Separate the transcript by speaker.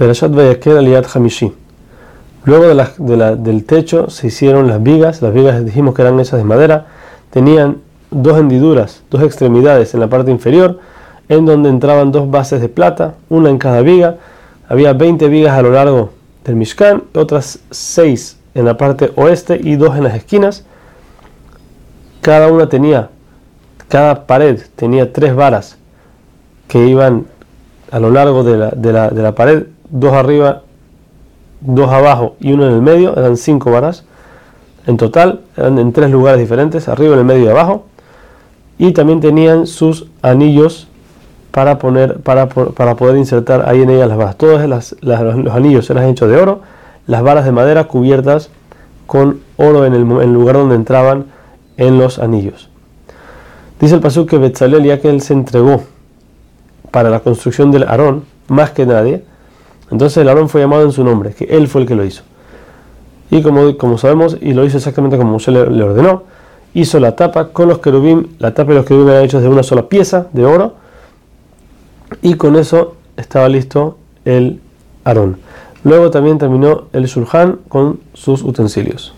Speaker 1: Perashat Vayakel Aliyat Hamishi. Luego de la- de la- del techo se hicieron las vigas. Las vigas dijimos que eran hechas de madera. Tenían dos hendiduras, dos extremidades en la parte inferior, en donde entraban dos bases de plata, una en cada viga. Había 20 vigas a lo largo del Mishkan, otras 6 en la parte oeste y dos en las esquinas. Cada una tenía, cada pared tenía tres varas que iban a lo largo de la, de la, de la pared, dos arriba, dos abajo y uno en el medio, eran cinco varas. En total, eran en tres lugares diferentes, arriba, en el medio y abajo. Y también tenían sus anillos para, poner, para, para poder insertar ahí en ellas las varas. Todos las- los anillos eran hechos de oro, las varas de madera cubiertas con oro en el, lugar donde entraban en los anillos. Dice el pasuk que Betzalel, ya que él se entregó para la construcción del Aarón, más que nadie, entonces el Aarón fue llamado en su nombre, que él fue el que lo hizo. Y como, como sabemos, y lo hizo exactamente como Moshe le, ordenó, hizo la tapa con los querubim, la tapa y los querubim eran hechos de una sola pieza de oro, y con eso estaba listo el Aarón. Luego también terminó el Shulchan con sus utensilios.